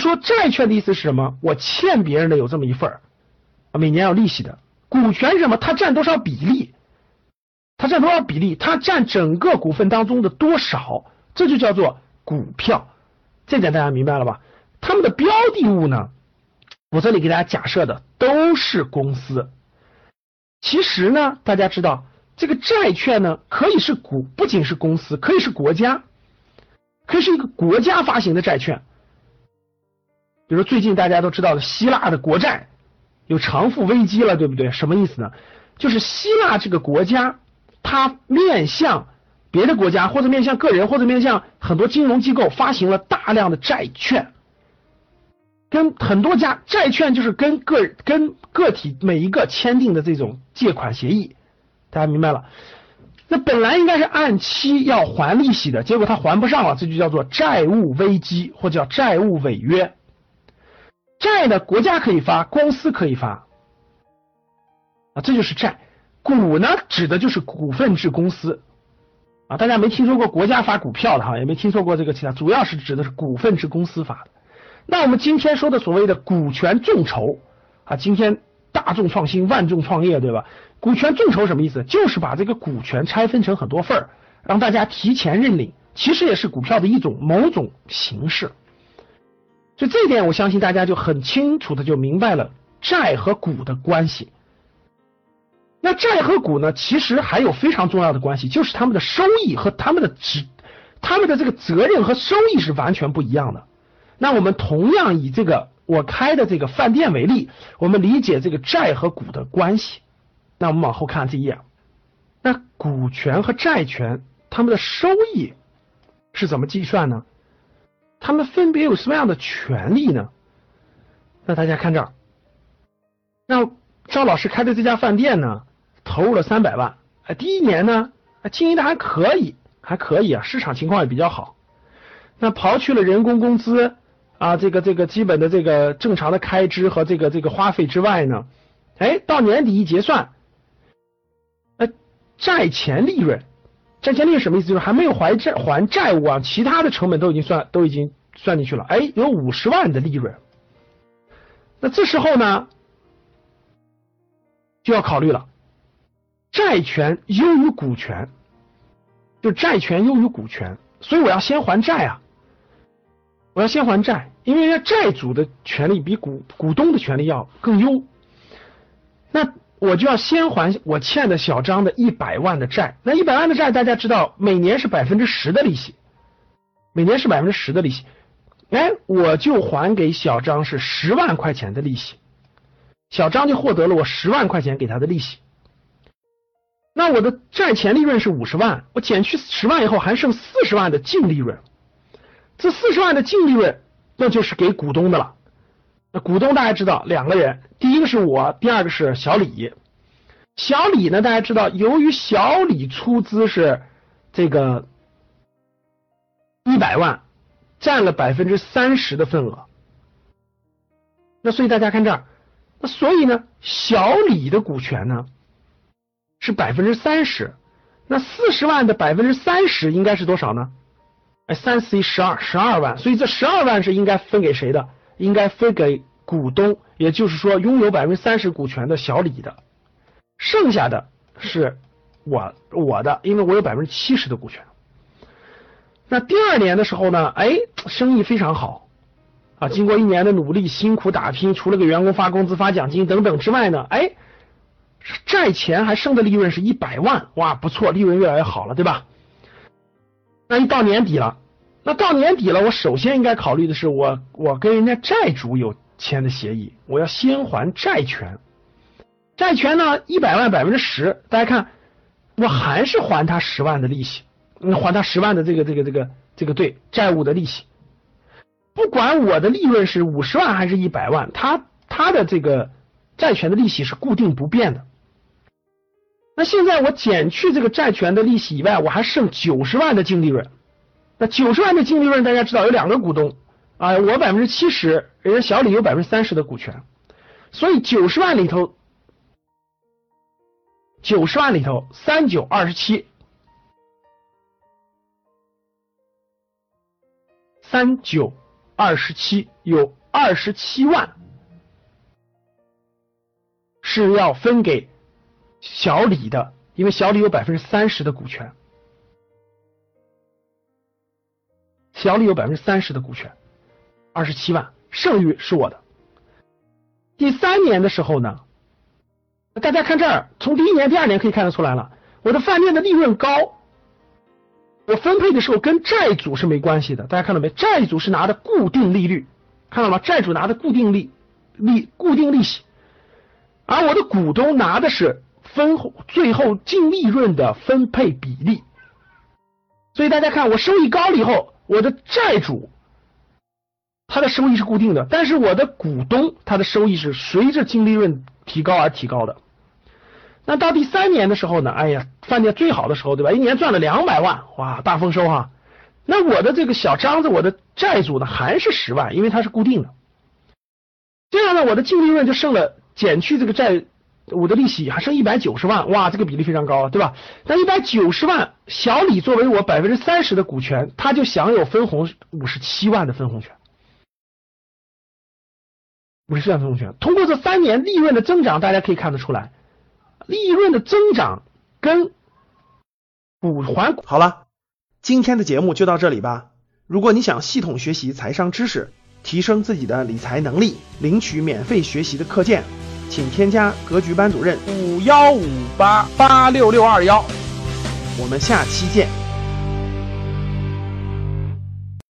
说债券的意思是什么？我欠别人的有这么一份儿，每年要利息的。股权是什么？它占多少比例？它占多少比例？它占整个股份当中的多少？这就叫做股票。这点大家明白了吧？他们的标的物呢？我这里给大家假设的都是公司。其实呢，大家知道这个债券呢，可以是股，不仅是公司，可以是国家，可以是一个国家发行的债券。比如最近大家都知道的希腊的国债有偿付危机了，对不对？什么意思呢？就是希腊这个国家，它面向别的国家，或者面向个人，或者面向很多金融机构，发行了大量的债券。跟很多家债券就是跟个跟个体每一个签订的这种借款协议，大家明白了？那本来应该是按期要还利息的，结果他还不上了，这就叫做债务危机或叫债务违约。债呢，国家可以发，公司可以发啊，这就是债。股呢，指的就是股份制公司啊，大家没听说过国家发股票的哈，也没听说过这个其他，主要是指的是股份制公司发的。那我们今天说的所谓的股权众筹啊，今天大众创新，万众创业，对吧？股权众筹什么意思？就是把这个股权拆分成很多份儿，让大家提前认领，其实也是股票的一种某种形式。所以这一点，我相信大家就很清楚的就明白了债和股的关系。那债和股呢，其实还有非常重要的关系，就是他们的收益和他们的职，他们的这个责任和收益是完全不一样的。那我们同样以这个我开的这个饭店为例，我们理解这个债和股的关系。那我们往后看这一页，那股权和债权他们的收益是怎么计算呢？他们分别有什么样的权利呢？那大家看这儿，那赵老师开的这家饭店呢，投入了三百万，哎，第一年呢，经营的还可以，还可以啊，市场情况也比较好。那刨去了人工工资。啊，这个这个基本的这个正常的开支和这个这个花费之外呢，哎，到年底一结算，呃，债前利润，债前利润什么意思？就是还没有还债还债务啊，其他的成本都已经算都已经算进去了，哎，有五十万的利润。那这时候呢，就要考虑了，债权优于股权，就债权优于股权，所以我要先还债啊。我要先还债，因为债主的权利比股股东的权利要更优。那我就要先还我欠的小张的一百万的债。那一百万的债，大家知道每年是百分之十的利息，每年是百分之十的利息。哎，我就还给小张是十万块钱的利息，小张就获得了我十万块钱给他的利息。那我的债前利润是五十万，我减去十万以后还剩四十万的净利润。这四十万的净利润，那就是给股东的了。那股东大家知道，两个人，第一个是我，第二个是小李。小李呢，大家知道，由于小李出资是这个一百万，占了百分之三十的份额。那所以大家看这儿，那所以呢，小李的股权呢是百分之三十，那四十万的百分之三十应该是多少呢？三四一十二，十二万，所以这十二万是应该分给谁的？应该分给股东，也就是说拥有百分之三十股权的小李的，剩下的是我我的，因为我有百分之七十的股权。那第二年的时候呢，哎，生意非常好啊，经过一年的努力、辛苦打拼，除了给员工发工资、发奖金等等之外呢，哎，债前还剩的利润是一百万，哇，不错，利润越来越好了，对吧？那一到年底了，到年底了，我首先应该考虑的是，我我跟人家债主有签的协议，我要先还债权。债权呢，一百万百分之十，大家看，我还是还他十万的利息，还他十万的这个这个这个这个对债务的利息。不管我的利润是五十万还是一百万，他他的这个债权的利息是固定不变的。那现在我减去这个债权的利息以外，我还剩九十万的净利润。那九十万的净利润，大家知道有两个股东啊，我百分之七十，人家小李有百分之三十的股权，所以九十万里头，九十万里头三九二十七，三九二十七，有二十七万是要分给小李的，因为小李有百分之三十的股权，小李有百分之三十的股权，二十七万，剩余是我的。第三年的时候呢，大家看这儿，从第一年、第二年可以看得出来了，我的饭店的利润高。我分配的时候跟债主是没关系的，大家看到没？债主是拿的固定利率，看到吗？债主拿的固定利利固定利息，而我的股东拿的是分红最后净利润的分配比例。所以大家看，我收益高了以后，我的债主他的收益是固定的，但是我的股东他的收益是随着净利润提高而提高的。那到第三年的时候呢？哎呀，饭店最好的时候，对吧？一年赚了两百万，哇，大丰收哈！那我的这个小张子，我的债主呢，还是十万，因为它是固定的。这样呢，我的净利润就剩了，减去这个债，我的利息还剩一百九十万，哇，这个比例非常高，对吧？那一百九十万，小李作为我百分之三十的股权，他就享有分红五十七万的分红权，五十七万分红权。通过这三年利润的增长，大家可以看得出来。利润的增长跟股还好了，今天的节目就到这里吧。如果你想系统学习财商知识，提升自己的理财能力，领取免费学习的课件，请添加格局班主任五幺五八八六六二幺。我们下期见。